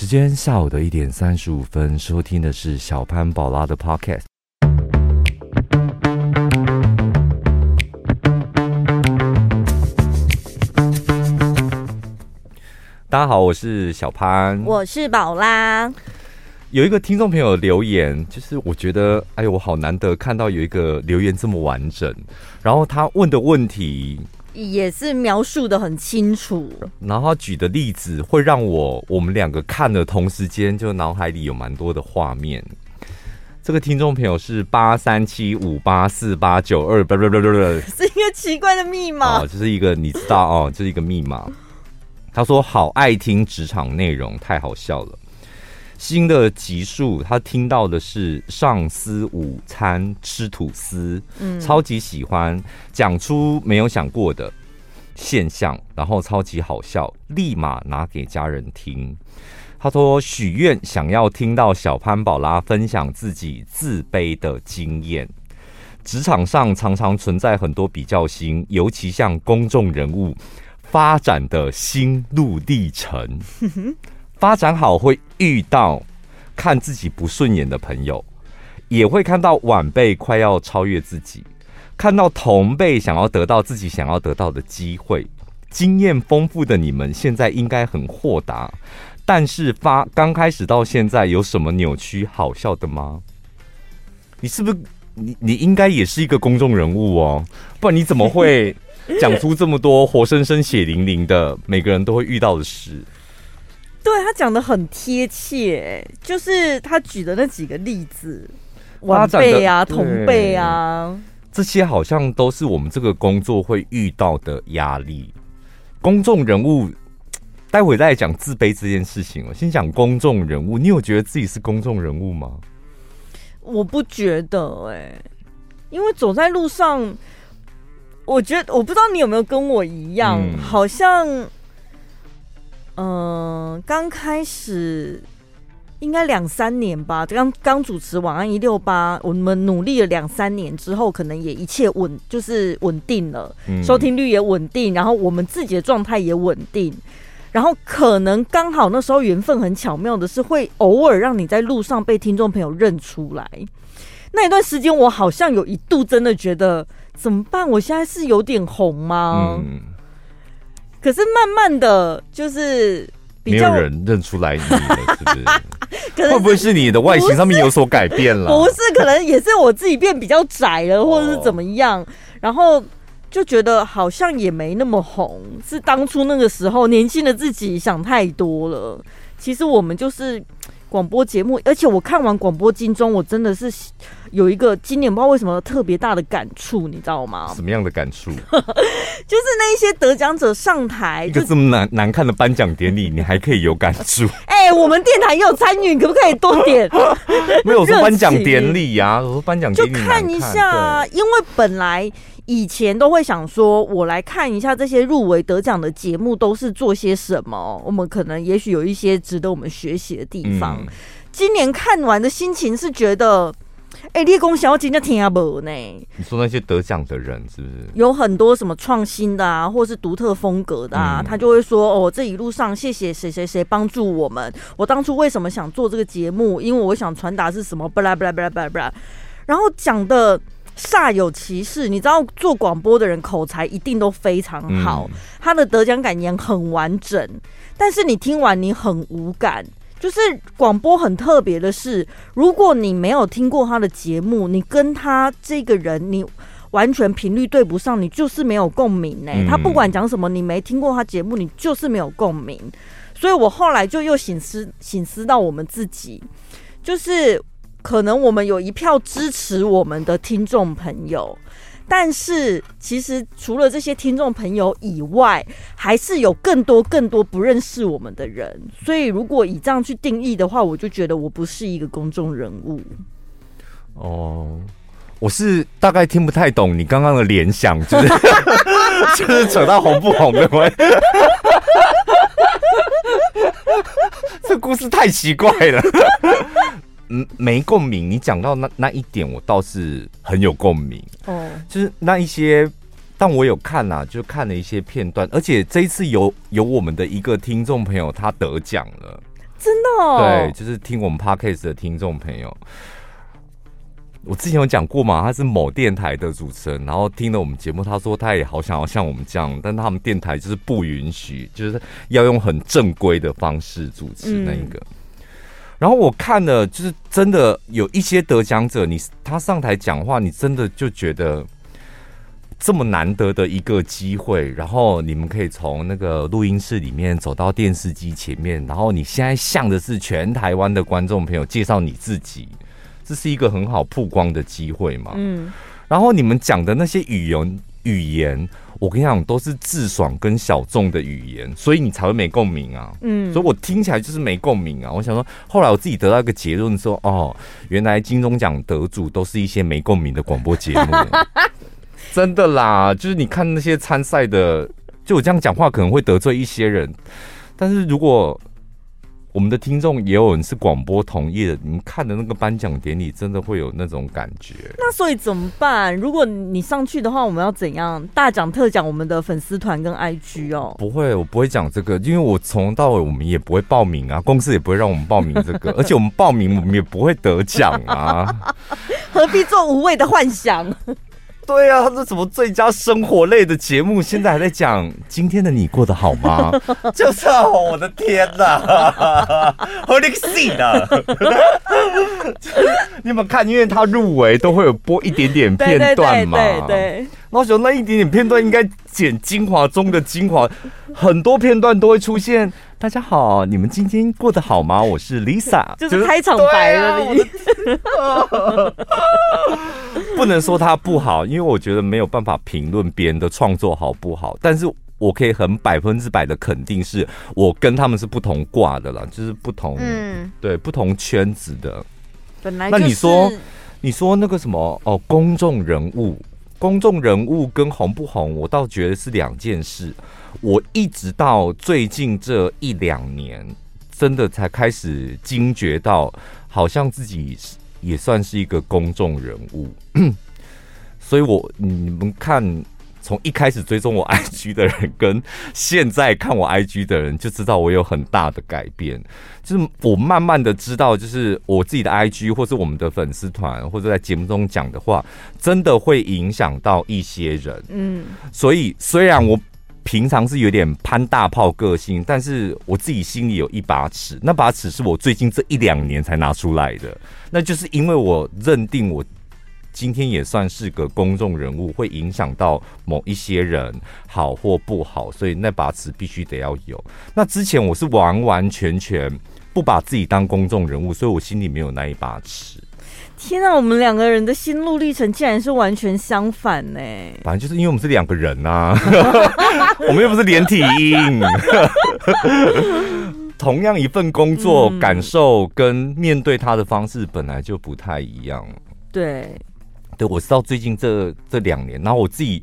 时间下午的一点三十五分，收听的是小潘宝拉的 Podcast。大家好，我是小潘，我是宝拉。有一个听众朋友留言，就是我觉得，哎呦，我好难得看到有一个留言这么完整，然后他问的问题也是描述的很清楚，然后他举的例子会让我我们两个看的同时间，就脑海里有蛮多的画面。这个听众朋友是八三七五八四八九二，不不不不不，是一个奇怪的密码，哦，就是一个你知道哦，就是一个密码。他说好爱听职场内容，太好笑了。新的集数，他听到的是上司午餐吃吐司，嗯，超级喜欢，讲出没有想过的现象，然后超级好笑，立马拿给家人听。他说许愿想要听到小潘宝拉分享自己自卑的经验。职场上常常存在很多比较心，尤其像公众人物发展的心路历程。发展好会遇到看自己不顺眼的朋友，也会看到晚辈快要超越自己，看到同辈想要得到自己想要得到的机会。经验丰富的你们现在应该很豁达，但是发刚开始到现在有什么扭曲好笑的吗？你是不是你你应该也是一个公众人物哦，不然你怎么会讲出这么多活生生血淋淋的每个人都会遇到的事？对，他讲的很贴切，就是他举的那几个例子，晚辈啊、同辈啊，这些好像都是我们这个工作会遇到的压力。公众人物，待会再讲自卑这件事情了。先讲公众人物，你有觉得自己是公众人物吗？我不觉得哎、欸，因为走在路上，我觉得我不知道你有没有跟我一样，嗯、好像。嗯，刚开始应该两三年吧，刚刚主持晚安一六八，我们努力了两三年之后，可能也一切稳，就是稳定了，嗯、收听率也稳定，然后我们自己的状态也稳定，然后可能刚好那时候缘分很巧妙的是，会偶尔让你在路上被听众朋友认出来。那一段时间，我好像有一度真的觉得怎么办？我现在是有点红吗？嗯可是慢慢的就是比没有人认出来你了，是不是？可能会不会是你的外形上面有所改变了？不是，可能也是我自己变比较窄了，或者是怎么样？然后就觉得好像也没那么红，是当初那个时候年轻的自己想太多了。其实我们就是。广播节目，而且我看完广播金钟，我真的是有一个今年不知道为什么特别大的感触，你知道吗？什么样的感触？就是那一些得奖者上台，一个这么难难看的颁奖典礼，你还可以有感触？哎、欸，我们电台也有参与，可不可以多点？没有说颁奖典礼呀，我说颁奖典礼就看一下，因为本来。以前都会想说，我来看一下这些入围得奖的节目都是做些什么，我们可能也许有一些值得我们学习的地方。嗯、今年看完的心情是觉得，哎、欸，立功小姐真听阿伯呢？你说那些得奖的人是不是有很多什么创新的啊，或是独特风格的啊？嗯、他就会说，哦，这一路上谢谢谁谁谁帮助我们。我当初为什么想做这个节目？因为我想传达是什么？巴拉巴拉巴拉巴拉巴拉，然后讲的。煞有其事，你知道做广播的人口才一定都非常好，嗯、他的得奖感言很完整，但是你听完你很无感。就是广播很特别的是，如果你没有听过他的节目，你跟他这个人你完全频率对不上，你就是没有共鸣呢、欸。嗯、他不管讲什么，你没听过他节目，你就是没有共鸣。所以我后来就又醒思醒思到我们自己，就是。可能我们有一票支持我们的听众朋友，但是其实除了这些听众朋友以外，还是有更多更多不认识我们的人。所以如果以这样去定义的话，我就觉得我不是一个公众人物。哦，我是大概听不太懂你刚刚的联想，就是 就是扯到红不红的关系。这故事太奇怪了。嗯，没共鸣。你讲到那那一点，我倒是很有共鸣。哦，就是那一些，但我有看啦、啊，就看了一些片段。而且这一次有有我们的一个听众朋友，他得奖了。真的哦。对，就是听我们 Podcast 的听众朋友。我之前有讲过嘛，他是某电台的主持人，然后听了我们节目，他说他也好想要像我们这样，但他们电台就是不允许，就是要用很正规的方式主持那一个。嗯、然后我看了，就是真的有一些得奖者，你他上台讲话，你真的就觉得这么难得的一个机会，然后你们可以从那个录音室里面走到电视机前面，然后你现在向的是全台湾的观众朋友介绍你自己。这是一个很好曝光的机会嘛？嗯，然后你们讲的那些语言语言，我跟你讲都是自爽跟小众的语言，所以你才会没共鸣啊。嗯，所以我听起来就是没共鸣啊。我想说，后来我自己得到一个结论说，哦，原来金钟奖得主都是一些没共鸣的广播节目，真的啦。就是你看那些参赛的，就我这样讲话可能会得罪一些人，但是如果。我们的听众也有人是广播同业的，你们看的那个颁奖典礼，真的会有那种感觉。那所以怎么办？如果你上去的话，我们要怎样大讲特讲我们的粉丝团跟 IG 哦？不会，我不会讲这个，因为我从头到尾我们也不会报名啊，公司也不会让我们报名这个，而且我们报名我们也不会得奖啊，何必做无谓的幻想？对啊，他说什么最佳生活类的节目，现在还在讲今天的你过得好吗？就是啊，我的天哪，Holy C 的，你有没有看？因为他入围都会有播一点点片段嘛，对，对，对，对，对。然后说那一点点片段应该剪精华中的精华，很多片段都会出现。大家好，你们今天过得好吗？我是 Lisa，就是开场白了。你 不能说他不好，因为我觉得没有办法评论别人的创作好不好。但是我可以很百分之百的肯定，是我跟他们是不同挂的啦，就是不同，嗯，对，不同圈子的。本来、就是、那你说，你说那个什么哦，公众人物，公众人物跟红不红，我倒觉得是两件事。我一直到最近这一两年，真的才开始惊觉到，好像自己也算是一个公众人物。所以我你们看，从一开始追踪我 IG 的人，跟现在看我 IG 的人，就知道我有很大的改变。就是我慢慢的知道，就是我自己的 IG 或是我们的粉丝团，或者在节目中讲的话，真的会影响到一些人。嗯，所以虽然我。平常是有点攀大炮个性，但是我自己心里有一把尺，那把尺是我最近这一两年才拿出来的。那就是因为我认定我今天也算是个公众人物，会影响到某一些人，好或不好，所以那把尺必须得要有。那之前我是完完全全不把自己当公众人物，所以我心里没有那一把尺。天啊，我们两个人的心路历程竟然是完全相反呢！反正就是因为我们是两个人啊，我们又不是连体婴。同样一份工作，嗯、感受跟面对他的方式本来就不太一样。对，对，我知道最近这这两年，然后我自己，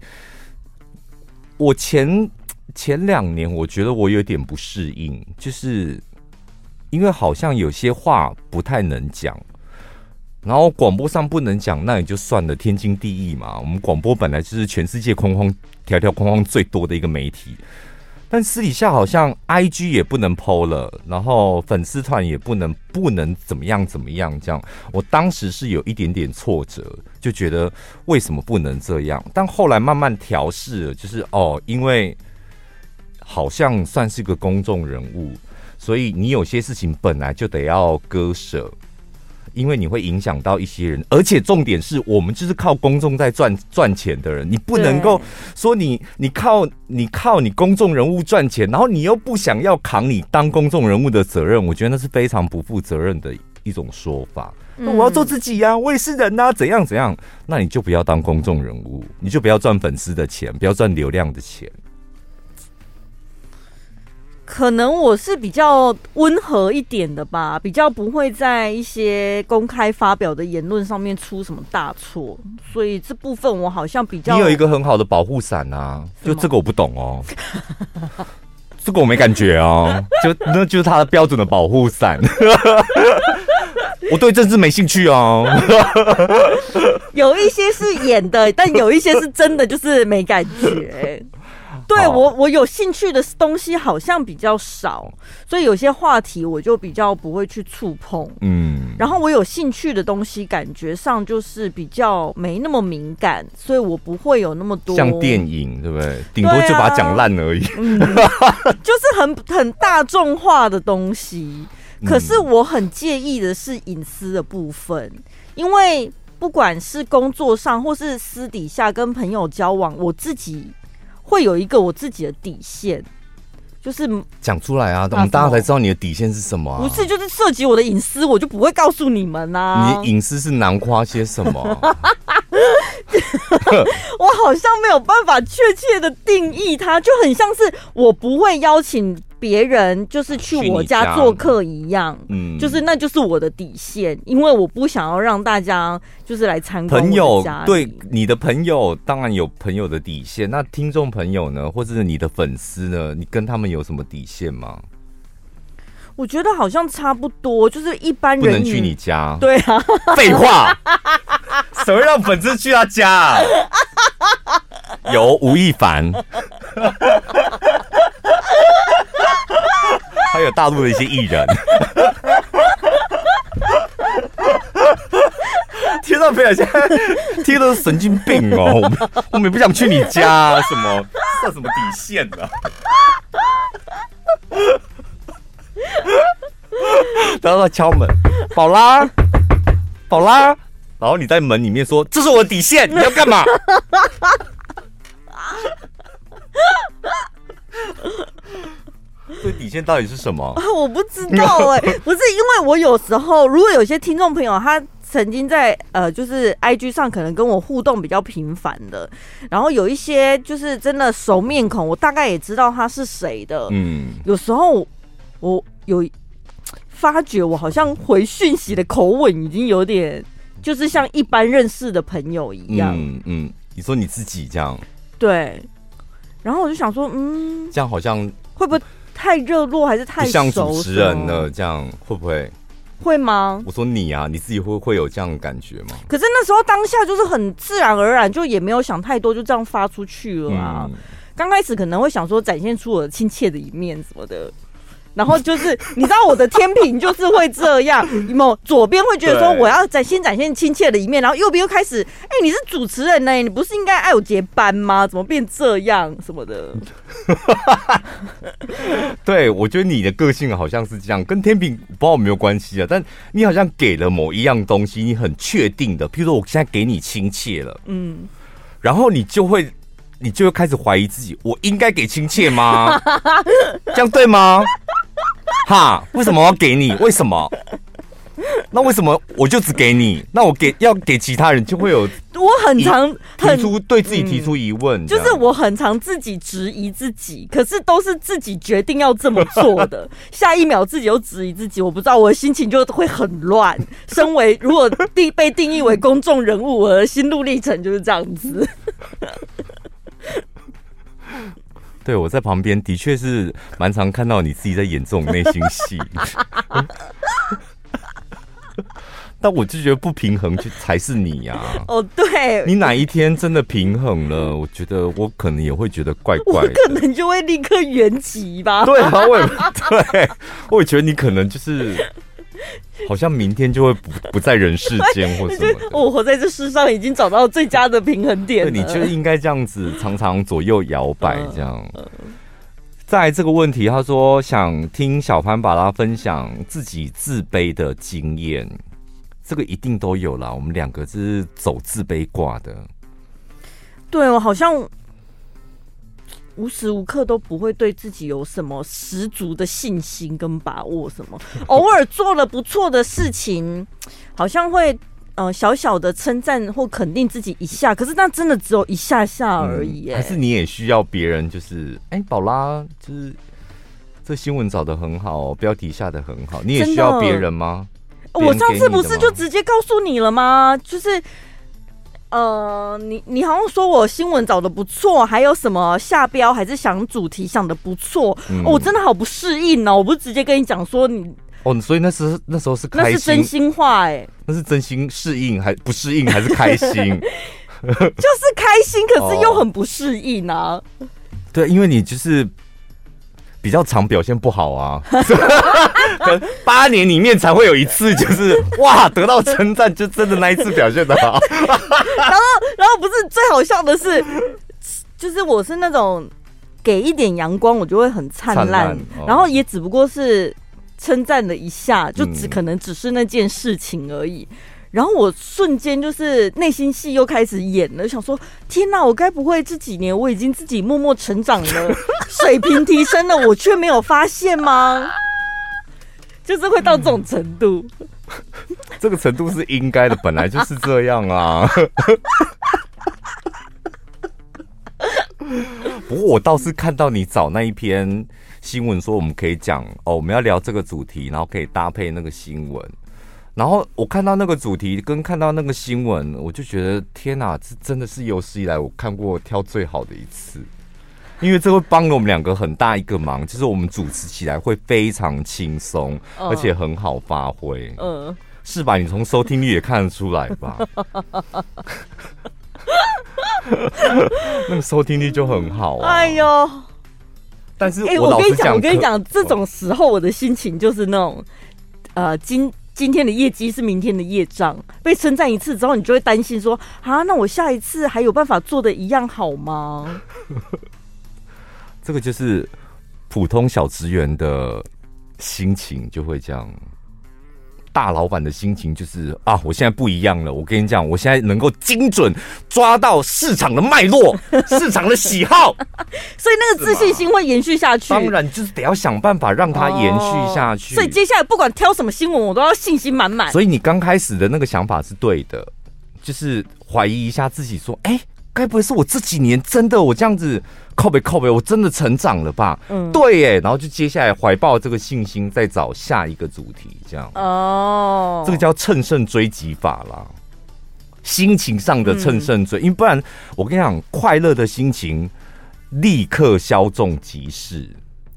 我前前两年我觉得我有点不适应，就是因为好像有些话不太能讲。然后广播上不能讲，那也就算了，天经地义嘛。我们广播本来就是全世界框框条条框框最多的一个媒体，但私底下好像 IG 也不能 PO 了，然后粉丝团也不能不能怎么样怎么样这样。我当时是有一点点挫折，就觉得为什么不能这样？但后来慢慢调试了，就是哦，因为好像算是个公众人物，所以你有些事情本来就得要割舍。因为你会影响到一些人，而且重点是我们就是靠公众在赚赚钱的人，你不能够说你你靠你靠你公众人物赚钱，然后你又不想要扛你当公众人物的责任，我觉得那是非常不负责任的一种说法。那我要做自己呀，我也是人呐，怎样怎样？那你就不要当公众人物，你就不要赚粉丝的钱，不要赚流量的钱。可能我是比较温和一点的吧，比较不会在一些公开发表的言论上面出什么大错，所以这部分我好像比较。你有一个很好的保护伞啊，就这个我不懂哦，这个我没感觉哦，就那就是他的标准的保护伞。我对政治没兴趣哦，有一些是演的，但有一些是真的，就是没感觉。对好我我有兴趣的东西好像比较少，所以有些话题我就比较不会去触碰。嗯，然后我有兴趣的东西，感觉上就是比较没那么敏感，所以我不会有那么多像电影，对不对？顶多就把它讲烂而已。嗯，就是很很大众化的东西。可是我很介意的是隐私的部分，因为不管是工作上或是私底下跟朋友交往，我自己会有一个我自己的底线，就是讲出来啊，我们大家才知道你的底线是什么啊。不是，就是涉及我的隐私，我就不会告诉你们啊。你隐私是囊括些什么？我好像没有办法确切的定义它，就很像是我不会邀请。别人就是去我家做客一样，嗯，就是那就是我的底线，因为我不想要让大家就是来参观。朋友对你的朋友当然有朋友的底线，那听众朋友呢，或者是你的粉丝呢，你跟他们有什么底线吗？我觉得好像差不多，就是一般人不能去你家。对啊，废话，谁会让粉丝去他家啊？有吴亦凡。还有大陆的一些艺人，听到没有？现在听都是神经病哦！我们我们也不想去你家，啊，什么设什么底线的，啊？然后他敲门，宝拉，宝拉，然后你在门里面说：“这是我的底线，你要干嘛？”这底线到底是什么？我不知道哎、欸，不是因为我有时候，如果有些听众朋友他曾经在呃，就是 IG 上可能跟我互动比较频繁的，然后有一些就是真的熟面孔，我大概也知道他是谁的。嗯，有时候我有发觉，我好像回讯息的口吻已经有点，就是像一般认识的朋友一样。嗯嗯，你说你自己这样？对。然后我就想说，嗯，这样好像会不会？太热络还是太熟像主持人了？这样会不会？会吗？我说你啊，你自己会会有这样的感觉吗？可是那时候当下就是很自然而然，就也没有想太多，就这样发出去了啊。嗯、刚开始可能会想说展现出我的亲切的一面什么的。然后就是，你知道我的天平就是会这样，有没有？左边会觉得说我要展先展现亲切的一面，然后右边又开始，哎，你是主持人呢，你不是应该爱我结班吗？怎么变这样什么的？对，我觉得你的个性好像是这样，跟天平不知道有没有关系啊？但你好像给了某一样东西，你很确定的，譬如说我现在给你亲切了，嗯，然后你就会，你就会开始怀疑自己，我应该给亲切吗？这样对吗？哈？为什么要给你？为什么？那为什么我就只给你？那我给要给其他人就会有？我很常提出对自己提出疑问，嗯、就是我很常自己质疑自己，可是都是自己决定要这么做的，下一秒自己又质疑自己，我不知道我的心情就会很乱。身为如果定被定义为公众人物，我的心路历程就是这样子。对，我在旁边的确是蛮常看到你自己在演这种内心戏，但我就觉得不平衡就才是你呀、啊。哦，对，你哪一天真的平衡了，我觉得我可能也会觉得怪怪的，我可能就会立刻原籍吧。对啊，我也 对，我也觉得你可能就是。好像明天就会不不在人世间或什么。我活在这世上已经找到最佳的平衡点了。对，你就应该这样子，常常左右摇摆这样。再来这个问题，他说想听小潘把他分享自己自卑的经验，这个一定都有啦。我们两个是走自卑挂的。对，我好像。无时无刻都不会对自己有什么十足的信心跟把握，什么 偶尔做了不错的事情，好像会呃小小的称赞或肯定自己一下，可是那真的只有一下下而已。还是你也需要别人，就是哎，宝拉，就是这新闻找的很好，标题下的很好，你也需要别人吗？我上次不是就直接告诉你了吗？就是。呃，你你好像说我新闻找的不错，还有什么下标还是想主题想的不错，嗯哦，我真的好不适应哦！我不是直接跟你讲说你哦，所以那时那时候是开心，那是真心话哎，欸，那是真心适应还不适应还是开心？就是开心，可是又很不适应啊。对，因为你就是比较常表现不好啊，可能八年里面才会有一次，就是 哇得到称赞，就真的那一次表现的好。然后，然后不是最好笑的是，就是我是那种给一点阳光，我就会很灿烂，哦、然后也只不过是称赞了一下，就只可能只是那件事情而已。嗯然后我瞬间就是内心戏又开始演了，想说天哪，我该不会这几年我已经自己默默成长了，水平提升了，我却没有发现吗？就是会到这种程度，这个程度是应该的，本来就是这样啊。不过我倒是看到你找那一篇新闻说我们可以讲哦，我们要聊这个主题，然后可以搭配那个新闻。然后我看到那个主题跟看到那个新闻，我就觉得天哪，这真的是有史以来我看过挑最好的一次，因为这会帮了我们两个很大一个忙，就是我们主持起来会非常轻松，而且很好发挥。嗯，是吧？你从收听率也看得出来吧？那个收听率就很好啊！哎呦，但是我跟你讲，我跟你讲，这种时候我的心情就是那种，呃，今。今天的业绩是明天的业障，被称赞一次之后，你就会担心说：啊，那我下一次还有办法做的一样好吗？这个就是普通小职员的心情，就会这样。大老板的心情就是啊，我现在不一样了。我跟你讲，我现在能够精准抓到市场的脉络、市场的喜好，所以那个自信心会延续下去。当然，就是得要想办法让它延续下去。哦，所以接下来不管挑什么新闻，我都要信心满满。所以你刚开始的那个想法是对的，就是怀疑一下自己，说：“哎，该不会是我这几年真的我这样子？”靠背靠背，我真的成长了吧？嗯，对耶。然后就接下来怀抱这个信心，再找下一个主题，这样哦。这个叫乘胜追击法啦，心情上的乘胜追，嗯、因为不然我跟你讲，快乐的心情立刻消纵即逝。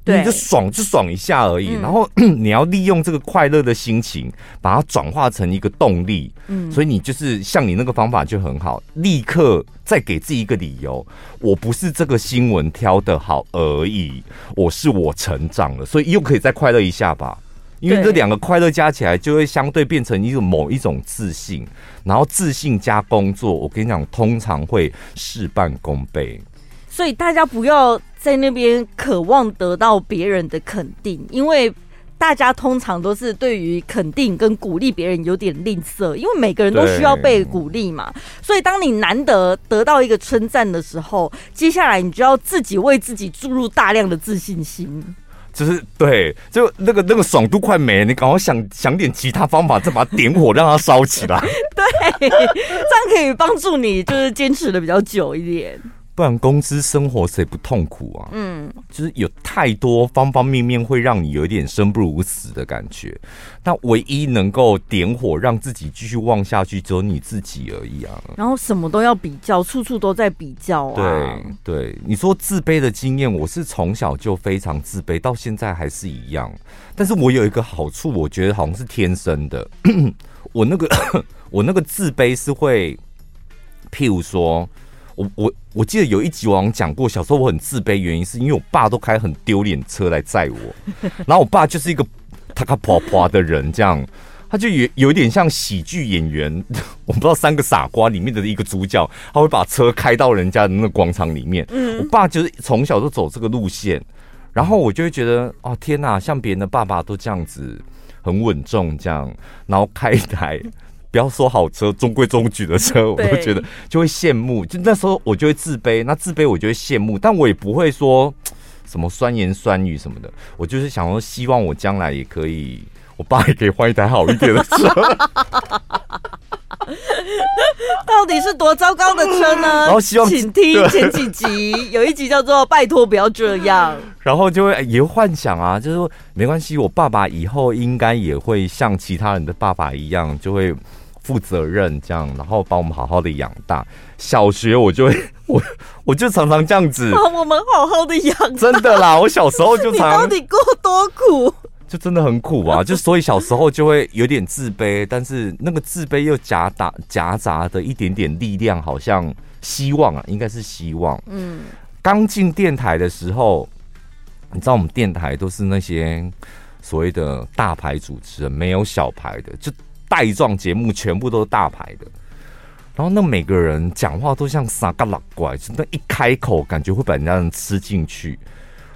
你就爽就爽一下而已，嗯、然后 你要利用这个快乐的心情，把它转化成一个动力。嗯，所以你就是像你那个方法就很好，立刻再给自己一个理由。我不是这个新闻挑的好而已，我是我成长了，所以又可以再快乐一下吧。因为这两个快乐加起来，就会相对变成一种某一种自信，然后自信加工作，我跟你讲，通常会事半功倍。所以大家不要在那边渴望得到别人的肯定，因为大家通常都是对于肯定跟鼓励别人有点吝啬，因为每个人都需要被鼓励嘛。所以当你难得得到一个称赞的时候，接下来你就要自己为自己注入大量的自信心。就是对，就那个那个爽度快没了，你赶快想想点其他方法，再把它点火，让它烧起来。对，这样可以帮助你就是坚持的比较久一点。不然公司生活谁不痛苦啊？嗯，就是有太多方方面面会让你有一点生不如死的感觉。那唯一能够点火让自己继续旺下去，只有你自己而已啊。然后什么都要比较，处处都在比较啊。对对，你说自卑的经验，我是从小就非常自卑，到现在还是一样。但是我有一个好处，我觉得好像是天生的。我那个 我那个自卑是会，譬如说。我我我记得有一集我好像讲过，小时候我很自卑，原因是因为我爸都开很丢脸车来载我，然后我爸就是一个他卡婆婆的人，这样他就有有一点像喜剧演员，我不知道三个傻瓜里面的一个主角，他会把车开到人家的那个广场里面。我爸就是从小就走这个路线，然后我就会觉得哦天哪，像别人的爸爸都这样子很稳重这样，然后开一台。不要说好车，中规中矩的车，我都觉得就会羡慕。就那时候我就会自卑，那自卑我就会羡慕，但我也不会说什么酸言酸语什么的。我就是想说，希望我将来也可以，我爸也可以换一台好一点的车。到底是多糟糕的车呢？然后希望请听前几集，有一集叫做“拜托不要这样”。然后就会也会幻想啊，就是说没关系，我爸爸以后应该也会像其他人的爸爸一样，就会。负责任这样，然后把我们好好的养大。小学我就会，我我就常常这样子，把我们好好的养。真的啦，我小时候就 常，你到底过多苦？就真的很苦啊！就所以小时候就会有点自卑，但是那个自卑又夹杂夹杂的一点点力量，好像希望啊，应该是希望。嗯，刚进电台的时候，你知道我们电台都是那些所谓的大牌主持人，没有小牌的，就带状节目全部都是大牌的。然后那每个人讲话都像傻嘎老怪，就那一开口，感觉会把人家人吃进去。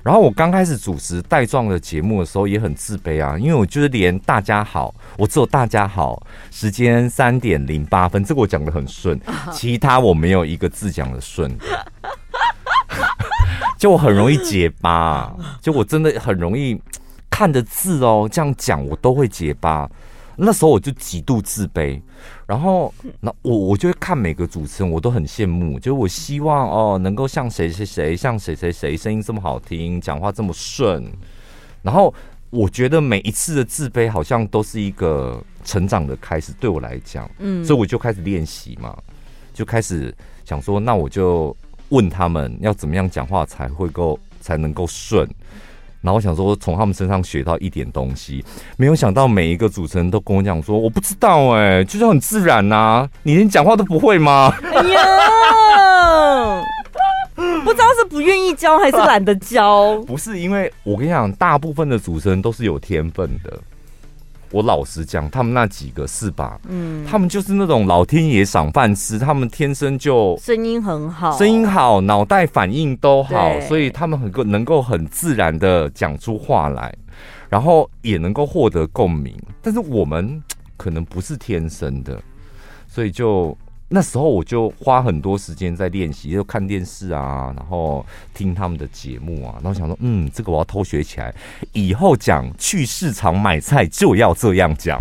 然后我刚开始主持带状的节目的时候也很自卑啊，因为我就是连大家好，我只有大家好，时间三点零八分，这个我讲的很顺，其他我没有一个字讲的顺，就我很容易结巴，就我真的很容易看着字哦，这样讲我都会结巴。那时候我就极度自卑，然后那我我就会看每个主持人，我都很羡慕，就是我希望哦能够像谁谁谁，像谁谁谁，声音这么好听，讲话这么顺，然后我觉得每一次的自卑好像都是一个成长的开始，对我来讲，嗯，所以我就开始练习嘛，就开始想说，那我就问他们要怎么样讲话才会够才能够顺。然后我想说，从他们身上学到一点东西，没有想到每一个主持人都跟我讲说，我不知道哎、欸，就是很自然呐、啊，你连讲话都不会吗？哎呀，不知道是不愿意教还是懒得教。不是，因为我跟你讲，大部分的主持人都是有天分的。我老实讲，他们那几个是吧？嗯，他们就是那种老天爷赏饭吃，他们天生就声音很好，声音好，脑袋反应都好，所以他们很够能够很自然的讲出话来，然后也能够获得共鸣。但是我们 可能不是天生的，所以就。那时候我就花很多时间在练习，就看电视啊，然后听他们的节目啊，然后想说，嗯，这个我要偷学起来，以后讲去市场买菜就要这样讲。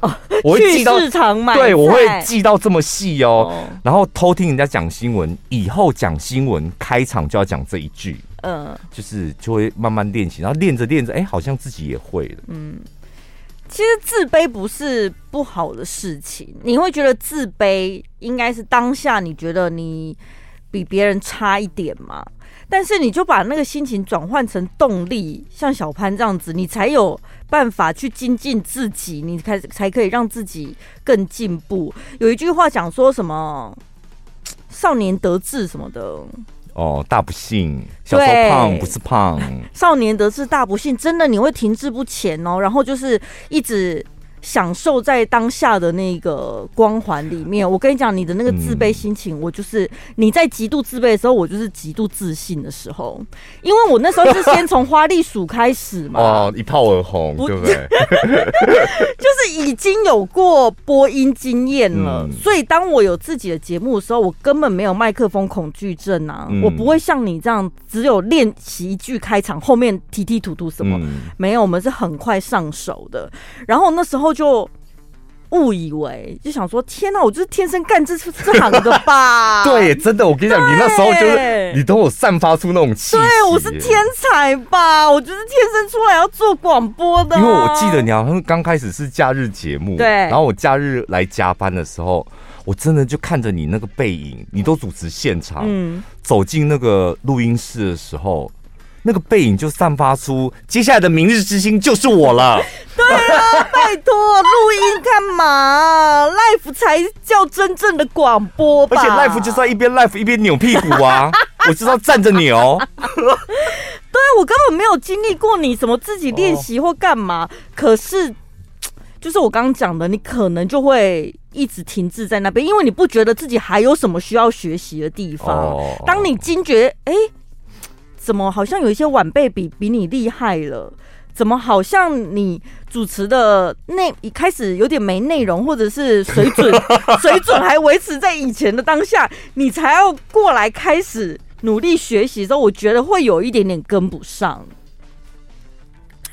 哦，我会记到，市场买菜，对，我会记到这么细哦。哦，然后偷听人家讲新闻，以后讲新闻开场就要讲这一句，嗯，就是就会慢慢练习，然后练着练着，哎，好像自己也会了，嗯。其实自卑不是不好的事情，你会觉得自卑应该是当下你觉得你比别人差一点嘛？但是你就把那个心情转换成动力，像小潘这样子，你才有办法去精进自己，你才才可以让自己更进步。有一句话讲说什么“少年得志”什么的。哦，大不幸，小时候胖不是胖，少年得志大不幸，真的你会停滞不前哦，然后就是一直。享受在当下的那个光环里面，我跟你讲，你的那个自卑心情，我就是你在极度自卑的时候，我就是极度自信的时候，因为我那时候是先从花栗鼠开始嘛，哦，一炮而红，对不对？就是已经有过播音经验了，所以当我有自己的节目的时候，我根本没有麦克风恐惧症啊，我不会像你这样只有练习一句开场，后面提提吐吐什么没有，我们是很快上手的，然后那时候。就误以为，就想说，天哪，我就是天生干这这行的吧？对，真的，我跟你讲，你那时候就是你都有散发出那种气，对，我是天才吧？我就是天生出来要做广播的。因为我记得你好像刚开始是假日节目，对，然后我假日来加班的时候，我真的就看着你那个背影，你都主持现场，嗯，走进那个录音室的时候。那个背影就散发出接下来的明日之星就是我了。对啊，拜托，录音干嘛？Life 才叫真正的广播吧。而且 Life 就是要一边 Life 一边扭屁股啊，我知道站着扭。对，我根本没有经历过你什么自己练习或干嘛。哦、可是，就是我刚刚讲的，你可能就会一直停滞在那边，因为你不觉得自己还有什么需要学习的地方。哦、当你惊觉，哎、欸。怎么好像有一些晚辈比比你厉害了？怎么好像你主持的内一开始有点没内容，或者是水准 水准还维持在以前的当下，你才要过来开始努力学习的时候，我觉得会有一点点跟不上，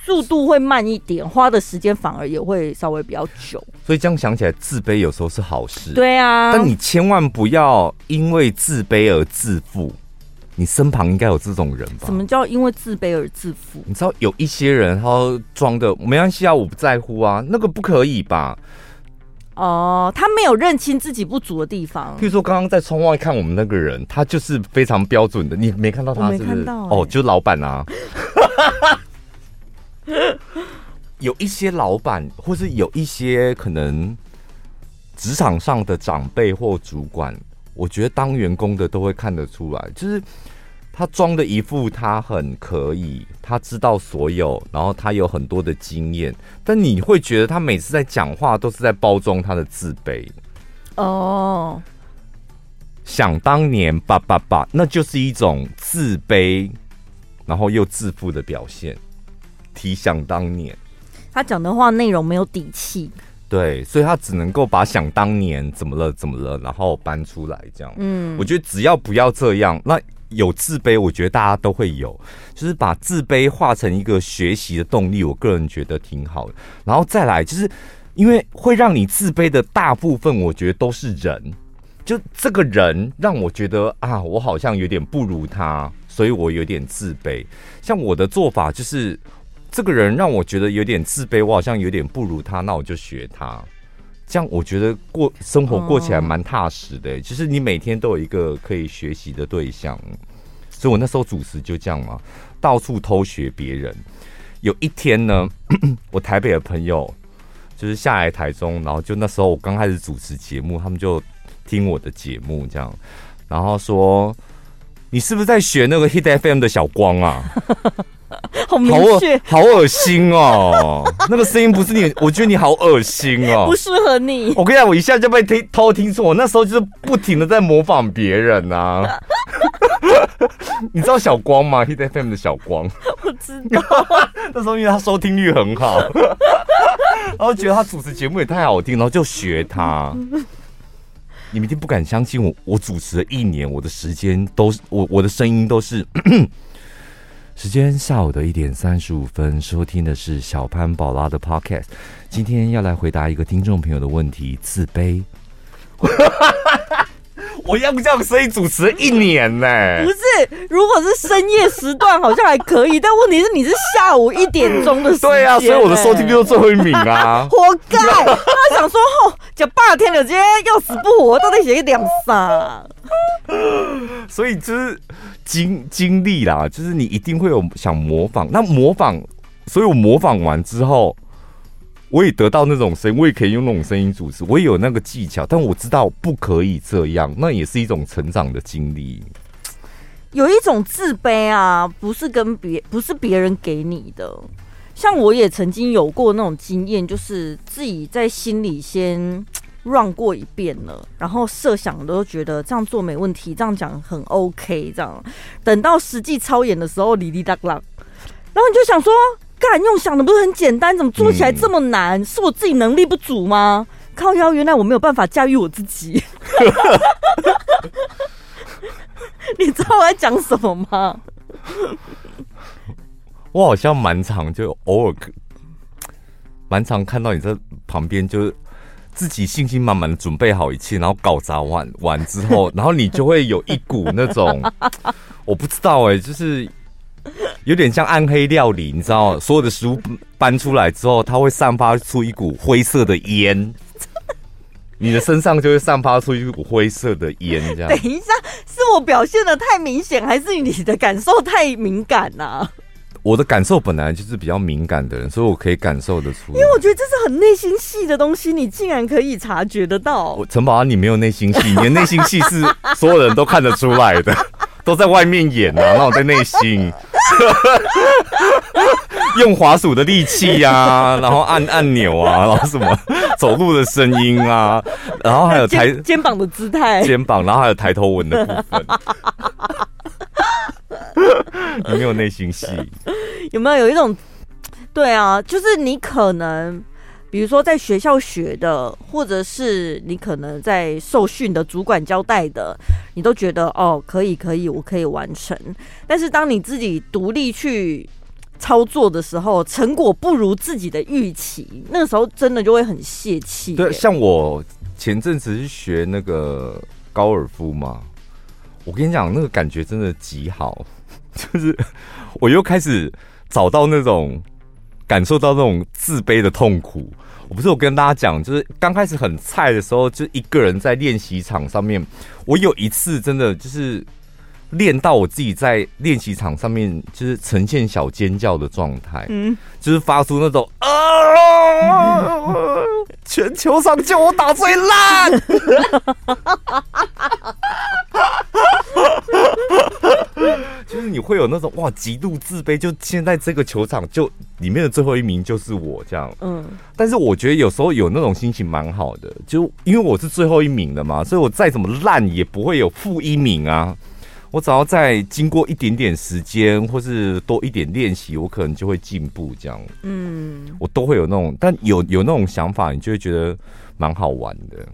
速度会慢一点，花的时间反而也会稍微比较久。所以这样想起来，自卑有时候是好事。对啊，但你千万不要因为自卑而自负。你身旁应该有这种人吧？什么叫因为自卑而自负？你知道有一些人他装的没关系啊，我不在乎啊，那个不可以吧？哦，他没有认清自己不足的地方。譬如说，刚刚在窗外看我们那个人，他就是非常标准的，你没看到他是不是？没看到、欸、哦，就是老板啊。有一些老板，或是有一些可能职场上的长辈或主管。我觉得当员工的都会看得出来，就是他装的一副他很可以，他知道所有，然后他有很多的经验，但你会觉得他每次在讲话都是在包装他的自卑。哦，想当年，叭叭叭，那就是一种自卑，然后又自负的表现。提想当年，他讲的话内容没有底气。对，所以他只能够把想当年怎么了怎么了，然后搬出来这样。嗯，我觉得只要不要这样，那有自卑，我觉得大家都会有，就是把自卑化成一个学习的动力，我个人觉得挺好的。然后再来，就是因为会让你自卑的大部分，我觉得都是人，就这个人让我觉得啊，我好像有点不如他，所以我有点自卑。像我的做法就是。这个人让我觉得有点自卑，我好像有点不如他，那我就学他，这样我觉得过生活过起来蛮踏实的。其实你每天都有一个可以学习的对象，所以我那时候主持就这样嘛，到处偷学别人。有一天呢，我台北的朋友就是下来台中，然后就那时候我刚开始主持节目，他们就听我的节目这样，然后说：“你是不是在学那个 Hit FM 的小光啊？” 好明确，好恶心哦！那个声音不是你，我觉得你好恶心哦，不适合你。我跟你讲，我一下就被听偷听说，我那时候就是不停的在模仿别人啊。你知道小光吗？Hit FM 的小光，我知道。那时候因为他收听率很好，然后觉得他主持节目也太好听，然后就学他。你们一定不敢相信我，我主持了一年，我的时间都是我我的声音都是。时间下午的一点三十五分，收听的是小潘宝拉的 Podcast。今天要来回答一个听众朋友的问题：自卑。我要不这样声音主持一年呢、欸？不是，如果是深夜时段好像还可以，但问题是你是下午一点钟的时间、欸。对啊，所以我的收听率都最后一名啊！活该！他想说，吼，讲半天了，今天要死不活，到底写一两啥？所以就是。经经历啦，就是你一定会有想模仿，那模仿，所以我模仿完之后，我也得到那种声音，我也可以用那种声音主持，我也有那个技巧，但我知道不可以这样，那也是一种成长的经历。有一种自卑啊，不是跟别不是别人给你的，像我也曾经有过那种经验，就是自己在心里先。run 过一遍了，然后设想都觉得这样做没问题，这样讲很 OK，这样等到实际操演的时候，哩哩啦啦，然后你就想说，干用想的不是很简单，怎么做起来这么难？嗯、是我自己能力不足吗？靠腰，原来我没有办法驾驭我自己。你知道我在讲什么吗？我好像蛮常就偶尔蛮常看到你在旁边就是。自己信心满满的准备好一切，然后搞砸完完之后，然后你就会有一股那种，我不知道哎、欸，就是 有点像暗黑料理，你知道，所有的食物搬出来之后，它会散发出一股灰色的烟，你的身上就会散发出一股灰色的烟。这样，等一下，是我表现的太明显，还是你的感受太敏感呢、啊？我的感受本来就是比较敏感的人，所以我可以感受得出。因为我觉得这是很内心戏的东西，你竟然可以察觉得到。我陈宝安，你没有内心戏，你的内心戏是所有人都看得出来的，都在外面演啊，那我在内心 用滑鼠的力气呀，然后按按钮啊，然后什么 走路的声音啊，然后还有抬肩，肩膀的姿态，肩膀，然后还有抬头纹的部分。你没有内心戏？有没有有一种？对啊，就是你可能，比如说在学校学的，或者是你可能在受训的主管交代的，你都觉得哦，可以可以，我可以完成。但是当你自己独立去操作的时候，成果不如自己的预期，那个时候真的就会很泄气。对，像我前阵子是学那个高尔夫嘛。我跟你讲，那个感觉真的极好，就是我又开始找到那种感受到那种自卑的痛苦。我不是有跟大家讲，就是刚开始很菜的时候，就一个人在练习场上面。我有一次真的就是练到我自己在练习场上面，就是呈现小尖叫的状态，嗯，就是发出那种啊，全球上就我打最烂。会有那种哇极度自卑，就现在这个球场就里面的最后一名就是我这样。嗯，但是我觉得有时候有那种心情蛮好的，就因为我是最后一名的嘛，所以我再怎么烂也不会有负一名啊。我只要再经过一点点时间，或是多一点练习，我可能就会进步这样。嗯，我都会有那种，但有有那种想法，你就会觉得蛮好玩的。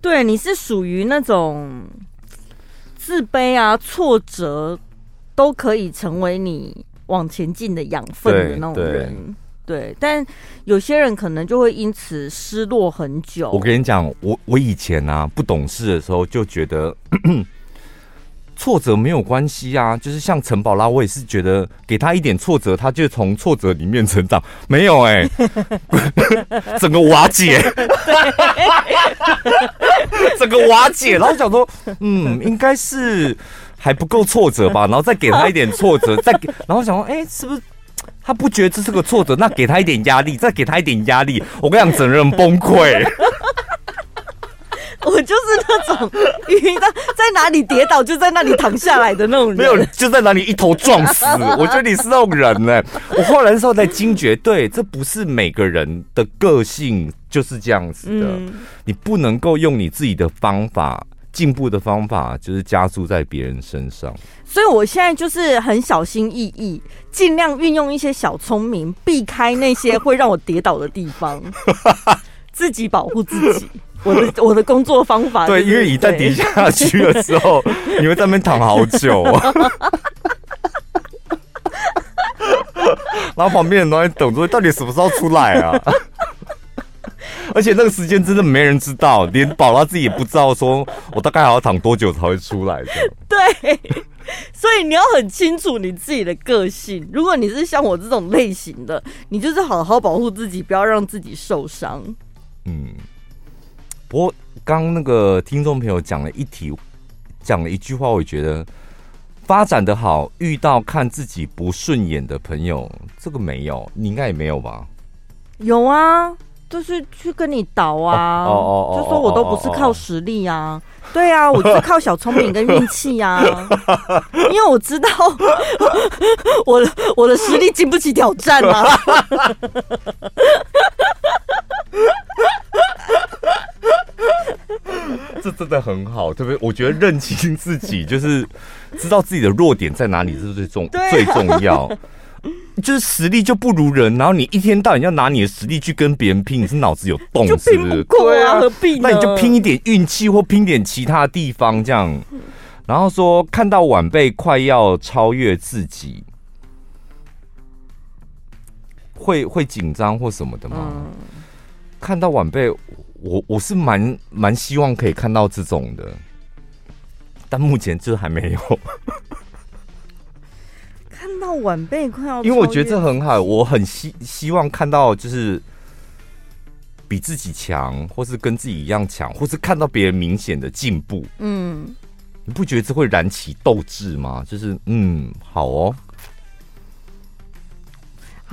对，你是属于那种自卑啊、挫折都可以成为你往前进的养分的那种人。对，对，但有些人可能就会因此失落很久。我跟你讲，我我以前啊不懂事的时候就觉得。挫折没有关系啊，就是像陈宝拉，我也是觉得给他一点挫折，他就从挫折里面成长。没有哎、欸，整个瓦解，整个瓦解。然后想说，嗯，应该是还不够挫折吧，然后再给他一点挫折，再给，然后想说，哎、欸，是不是他不觉得这是个挫折？那给他一点压力，再给他一点压力，我跟你讲，整个人崩溃。我就是那种遇到在哪里跌倒就在那里躺下来的那种人，没有就在哪里一头撞死。我觉得你是那种人呢、欸。我后来的时候才惊觉，对，这不是每个人的个性就是这样子的。嗯、你不能够用你自己的方法进步的方法，就是加注在别人身上。所以我现在就是很小心翼翼，尽量运用一些小聪明，避开那些会让我跌倒的地方，自己保护自己。我的我的工作方法、就是、对，因为一旦跌下去的时候，你会在那边躺好久啊。然后旁边人都在等着，到底什么时候出来啊？而且那个时间真的没人知道，连宝拉自己也不知道，说我大概还要躺多久才会出来的。对，所以你要很清楚你自己的个性。如果你是像我这种类型的，你就是好好保护自己，不要让自己受伤。嗯。不过，刚那个听众朋友讲了一题，讲了一句话，我觉得发展的好，遇到看自己不顺眼的朋友，这个没有，你应该也没有吧？有啊，就是去跟你倒啊，哦哦哦，就说我都不是靠实力啊，对啊，我就是靠小聪明跟运气啊，因为我知道 我的我的实力经不起挑战啊。这真的很好，特别？我觉得认清自己，就是知道自己的弱点在哪里，这是最重、啊、最重要。就是实力就不如人，然后你一天到晚要拿你的实力去跟别人拼，你是脑子有洞是不是？就拼不过啊，何必呢？那你就拼一点运气，或拼点其他地方，这样。然后说看到晚辈快要超越自己，会会紧张或什么的吗？嗯、看到晚辈。我我是蛮蛮希望可以看到这种的，但目前就还没有看到晚辈快要，因为我觉得这很好，我很希希望看到就是比自己强，或是跟自己一样强，或是看到别人明显的进步。嗯，你不觉得这会燃起斗志吗？就是嗯，好哦。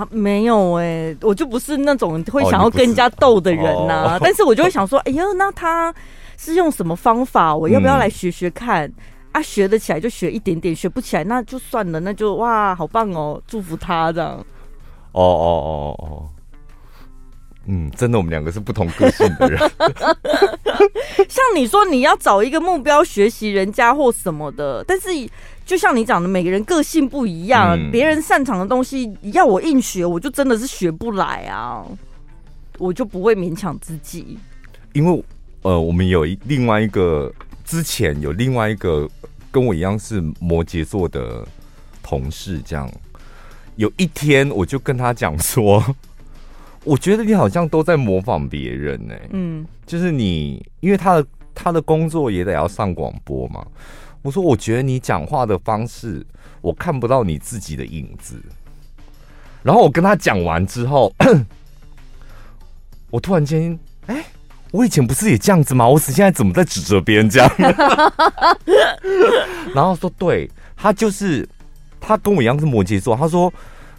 没有哎、欸，我就不是那种会想要跟人家斗的人呐、啊。哦、但是我就会想说，哎呀，那他是用什么方法？我要不要来学学看？嗯、啊，学得起来就学一点点，学不起来那就算了，那就哇，好棒哦，祝福他这样。哦哦哦哦，嗯，真的，我们两个是不同个性的人。像你说你要找一个目标学习人家或什么的，但是。就像你讲的，每个人个性不一样，别、嗯、人擅长的东西要我硬学，我就真的是学不来啊！我就不会勉强自己。因为呃，我们有一另外一个之前有另外一个跟我一样是摩羯座的同事，这样有一天我就跟他讲说，我觉得你好像都在模仿别人呢、欸。嗯，就是你，因为他的他的工作也得要上广播嘛。我说，我觉得你讲话的方式，我看不到你自己的影子。然后我跟他讲完之后，我突然间，哎、欸，我以前不是也这样子吗？我现在怎么在指责别人这样？然后说，对，他就是他跟我一样是摩羯座。他说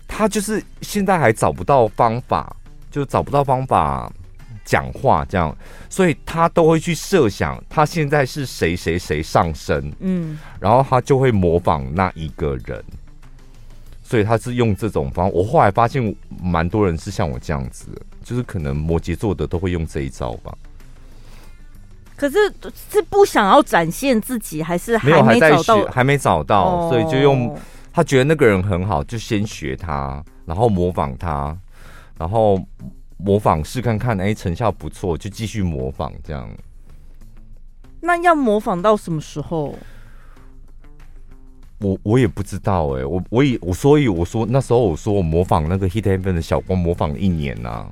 他就是现在还找不到方法，就找不到方法讲话这样，所以他都会去设想他现在是谁谁谁上身，嗯，然后他就会模仿那一个人，所以他是用这种方法。我后来发现，蛮多人是像我这样子，就是可能摩羯座的都会用这一招吧。可是是不想要展现自己，还是还没找到？还没找到，哦、所以就用他觉得那个人很好，就先学他，然后模仿他，然后。模仿试看看，哎、欸，成效不错，就继续模仿这样。那要模仿到什么时候？我我也不知道哎、欸，我我以我所以我说那时候我说我模仿那个 Hit Heaven 的小光模仿了一年呐、啊，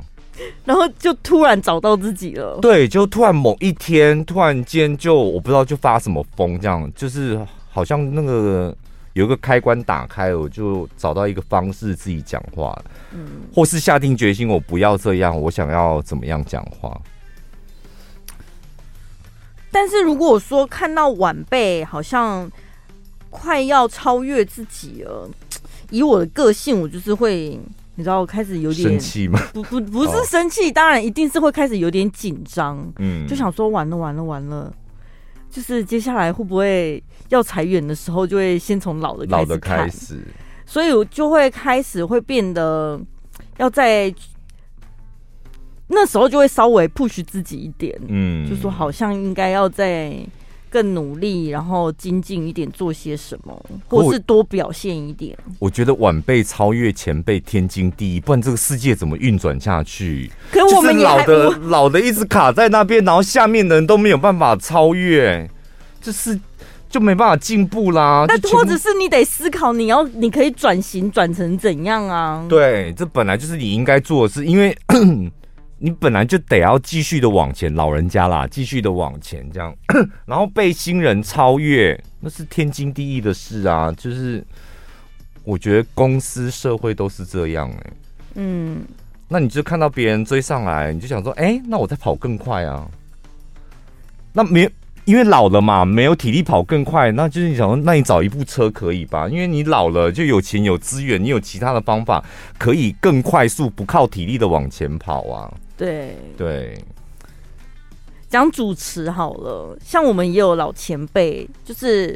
然后就突然找到自己了。对，就突然某一天突然间就我不知道就发什么疯，这样就是好像那个。有一个开关打开，我就找到一个方式自己讲话，嗯，或是下定决心，我不要这样，我想要怎么样讲话。但是如果我说看到晚辈好像快要超越自己了，以我的个性，我就是会，你知道，我开始有点生气吗？不不不是生气，当然一定是会开始有点紧张，嗯，就想说完了完了完了。就是接下来会不会要裁员的时候，就会先从老的开始，老的开始，所以我就会开始会变得要在那时候就会稍微 push 自己一点，嗯，就说好像应该要在。更努力，然后精进一点，做些什么，或是多表现一点。我，我觉得晚辈超越前辈，天经地义，不然这个世界怎么运转下去？可我们老的老的一直卡在那边，然后下面的人都没有办法超越，就是就没办法进步啦。那或者是你得思考，你要你可以转型转成怎样啊？对，这本来就是你应该做的事，因为。你本来就得要继续的往前，老人家啦，继续的往前，这样，然后被新人超越，那是天经地义的事啊。就是我觉得公司社会都是这样哎、欸，嗯，那你就看到别人追上来，你就想说，哎、欸，那我再跑更快啊。那没因为老了嘛，没有体力跑更快，那就是你想说，那你找一部车可以吧？因为你老了就有钱有资源，你有其他的方法可以更快速，不靠体力的往前跑啊。对对，讲主持好了，像我们也有老前辈，就是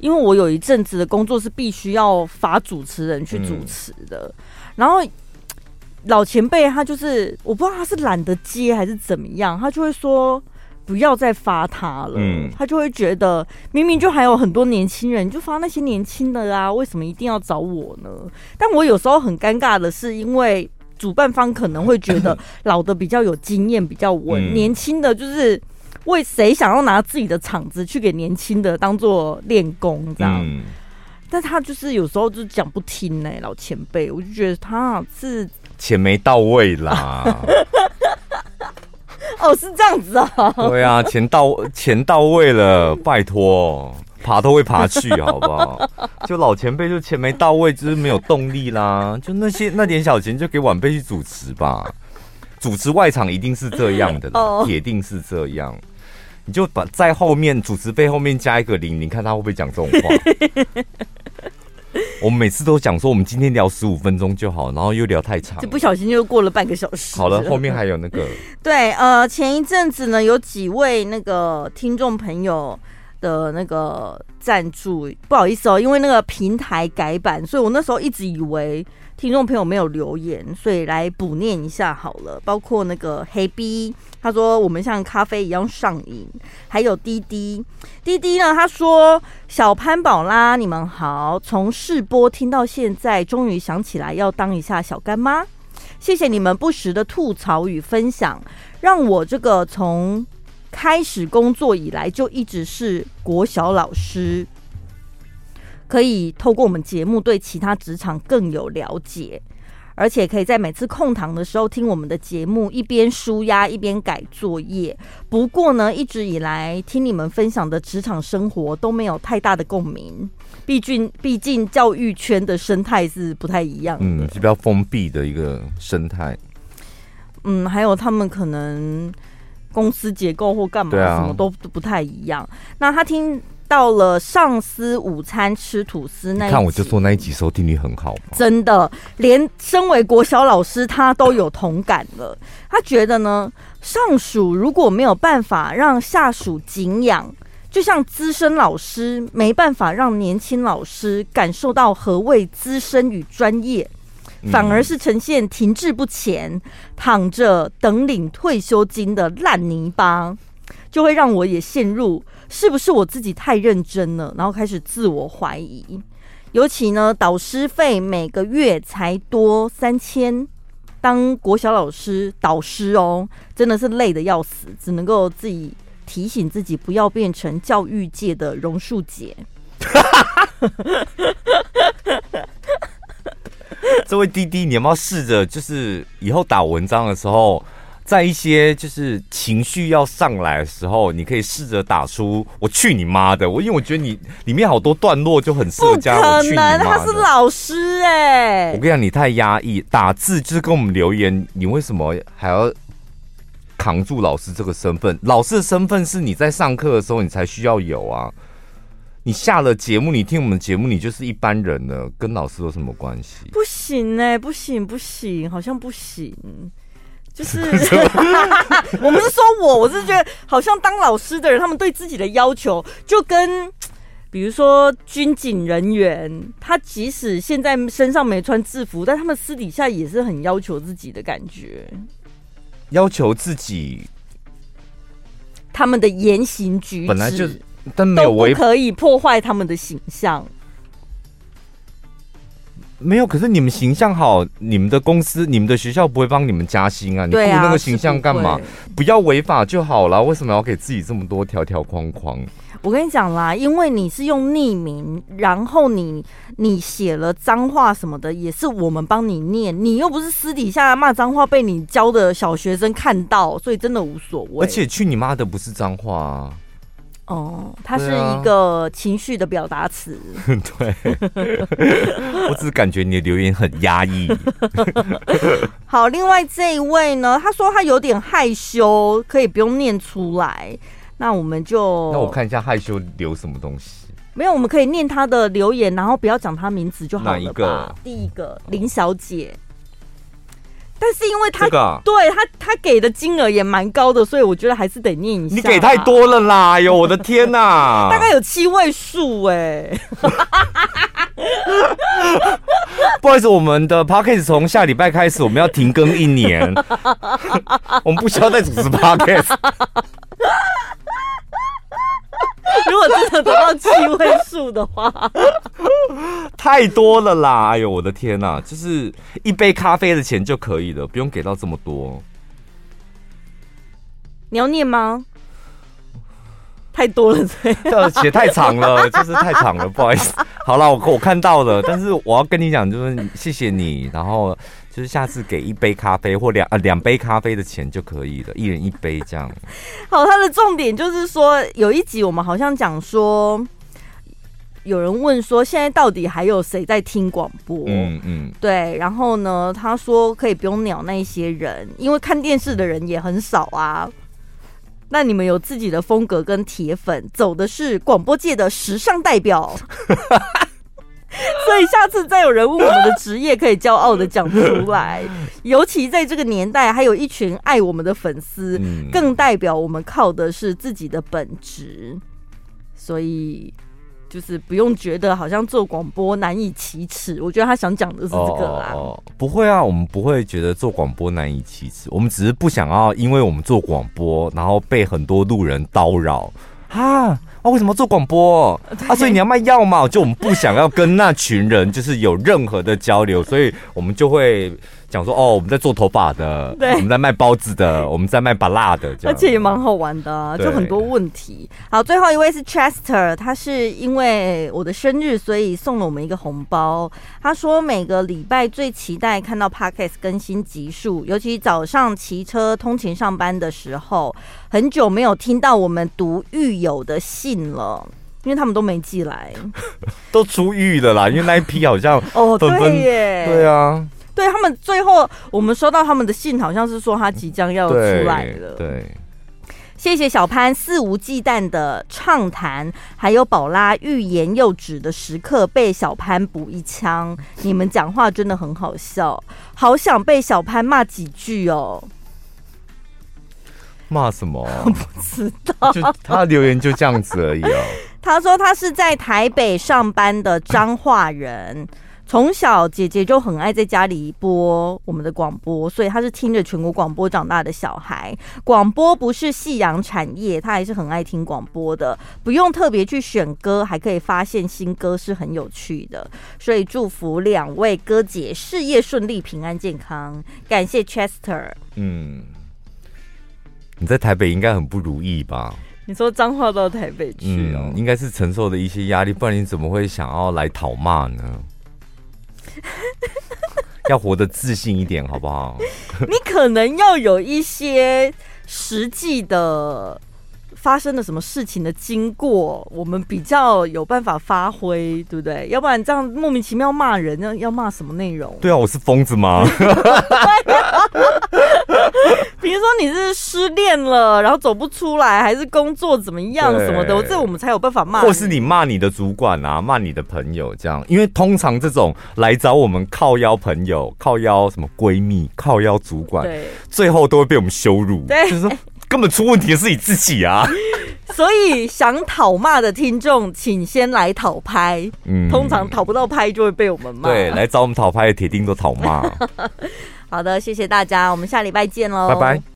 因为我有一阵子的工作是必须要发主持人去主持的，嗯、然后老前辈他就是我不知道他是懒得接还是怎么样，他就会说不要再发他了，嗯、他就会觉得明明就还有很多年轻人，就发那些年轻的啊，为什么一定要找我呢？但我有时候很尴尬的是因为。主办方可能会觉得 老的比较有经验，比较稳，嗯、年轻的就是为谁想要拿自己的场子去给年轻的当做练功这样，嗯、但他就是有时候就讲不听呢、欸，老前辈，我就觉得他是钱没到位啦。哦，是这样子啊？对啊，钱到钱到位了，拜托。爬都会爬去，好不好？就老前辈就钱没到位，就是没有动力啦。就那些那点小钱，就给晚辈去主持吧。主持外场一定是这样的，铁定是这样。你就把在后面主持背后面加一个零，你看他会不会讲这种话？我们每次都讲说，我们今天聊十五分钟就好，然后又聊太长，就不小心又过了半个小时。好了，后面还有那个，对，呃，前一阵子呢，有几位那个听众朋友。的那个赞助，不好意思哦，因为那个平台改版，所以我那时候一直以为听众朋友没有留言，所以来补念一下好了。包括那个黑 B，他说我们像咖啡一样上瘾，还有滴滴滴滴呢，他说小潘宝拉，你们好，从试播听到现在，终于想起来要当一下小干妈，谢谢你们不时的吐槽与分享，让我这个从。开始工作以来就一直是国小老师，可以透过我们节目对其他职场更有了解，而且可以在每次空堂的时候听我们的节目，一边舒压一边改作业。不过呢，一直以来听你们分享的职场生活都没有太大的共鸣，毕竟毕竟教育圈的生态是不太一样的，嗯，是比较封闭的一个生态。嗯，还有他们可能。公司结构或干嘛，什么都不太一样。啊、那他听到了上司午餐吃吐司那一集，看我就说那一集收听率很好，真的，连身为国小老师他都有同感了。他觉得呢，上属如果没有办法让下属敬仰，就像资深老师没办法让年轻老师感受到何谓资深与专业。反而是呈现停滞不前、躺着等领退休金的烂泥巴，就会让我也陷入是不是我自己太认真了，然后开始自我怀疑。尤其呢，导师费每个月才多三千，当国小老师导师哦，真的是累得要死，只能够自己提醒自己不要变成教育界的榕树姐。这位滴滴，你有没有试着，就是以后打文章的时候，在一些就是情绪要上来的时候，你可以试着打出“我去你妈的”。我因为我觉得你里面好多段落就很适合加“我去你妈”。他是老师哎、欸！我跟你讲，你太压抑，打字就是跟我们留言，你为什么还要扛住老师这个身份？老师的身份是你在上课的时候你才需要有啊。你下了节目，你听我们节目，你就是一般人了，跟老师有什么关系？不行哎、欸，不行不行，好像不行。就是 我不是说我，我是觉得好像当老师的人，他们对自己的要求就跟，比如说军警人员，他即使现在身上没穿制服，但他们私底下也是很要求自己的感觉，要求自己，他们的言行举止本来就。但没有违，不可以破坏他们的形象。没有，可是你们形象好，你们的公司、你们的学校不会帮你们加薪啊！你顾那个形象干嘛？不，不要违法就好了，为什么要给自己这么多条条框框？我跟你讲啦，因为你是用匿名，然后你你写了脏话什么的，也是我们帮你念，你又不是私底下骂脏话被你教的小学生看到，所以真的无所谓。而且去你妈的不是脏话啊！哦，它是一个情绪的表达词。对，我只是感觉你的留言很压抑。好，另外这一位呢，他说他有点害羞，可以不用念出来。那我们就，那我看一下害羞留什么东西。没有，我们可以念他的留言，然后不要讲他名字就好了吧。哪一个？第一个林小姐。但是因为他、这个啊、对他他给的金额也蛮高的，所以我觉得还是得念一下。你给太多了啦！哎呦，我的天哪、啊！大概有七位数哎、欸。不好意思，我们的 podcast 从下礼拜开始我们要停更一年，我们不需要再主持 podcast。如果真的得到七位数的话，太多了啦！哎呦，我的天哪，就是一杯咖啡的钱就可以了，不用给到这么多。你要念吗？太多了，这写太长了，就是太长了，不好意思。好了，我我看到了，但是我要跟你讲，就是谢谢你，然后就是下次给一杯咖啡或两呃两杯咖啡的钱就可以了，一人一杯这样。好，他的重点就是说，有一集我们好像讲说，有人问说，现在到底还有谁在听广播？嗯嗯，对。然后呢，他说可以不用鸟那些人，因为看电视的人也很少啊。那你们有自己的风格跟铁粉，走的是广播界的时尚代表，所以下次再有人问我们的职业，可以骄傲的讲出来。尤其在这个年代，还有一群爱我们的粉丝，更代表我们靠的是自己的本职，所以。就是不用觉得好像做广播难以启齿，我觉得他想讲的是这个啦。不会啊，我们不会觉得做广播难以启齿，我们只是不想要因为我们做广播，然后被很多路人叨扰啊，啊，为什么做广播啊？所以你要卖药嘛？就我们不想要跟那群人就是有任何的交流，所以我们就会。讲说哦，我们在做头发的，对，我们在卖包子的，我们在卖把辣的，而且也蛮好玩的，啊，就很多问题。好，最后一位是 Chester，他是因为我的生日，所以送了我们一个红包。他说每个礼拜最期待看到 Podcast 更新集数，尤其早上骑车通勤上班的时候，很久没有听到我们读狱友的信了，因为他们都没寄来，都出狱了啦，因为那一批好像哦，对耶，对啊。对他们最后，我们收到他们的信，好像是说他即将要出来了。对，对谢谢小潘肆无忌惮的畅谈，还有宝拉欲言又止的时刻被小潘补一枪。你们讲话真的很好笑，好想被小潘骂几句哦。骂什么？我不知道，就他留言就这样子而已哦。他说他是在台北上班的彰化人。从小姐姐就很爱在家里播我们的广播，所以她是听着全国广播长大的小孩。广播不是夕阳产业，她还是很爱听广播的，不用特别去选歌，还可以发现新歌是很有趣的。所以祝福两位哥姐事业顺利、平安健康。感谢 Chester。嗯，你在台北应该很不如意吧？你说脏话到台北去哦，嗯，应该是承受的一些压力，不然你怎么会想要来讨骂呢？要活得自信一点，好不好？你可能要有一些实际的发生了什么事情的经过，我们比较有办法发挥，对不对？要不然这样莫名其妙骂人，要要骂什么内容？对啊，我是疯子吗？比如说你是失恋了，然后走不出来，还是工作怎么样什么的，这我们才有办法骂。或是你骂你的主管啊，骂你的朋友这样，因为通常这种来找我们靠邀朋友、靠邀什么闺蜜、靠邀主管，对，最后都会被我们羞辱。对，就是说根本出问题的是你自己啊。所以想讨骂的听众，请先来讨拍。嗯，通常讨不到拍就会被我们骂。对，来找我们讨拍的铁定都讨骂。好的，谢谢大家，我们下礼拜见喽，拜拜。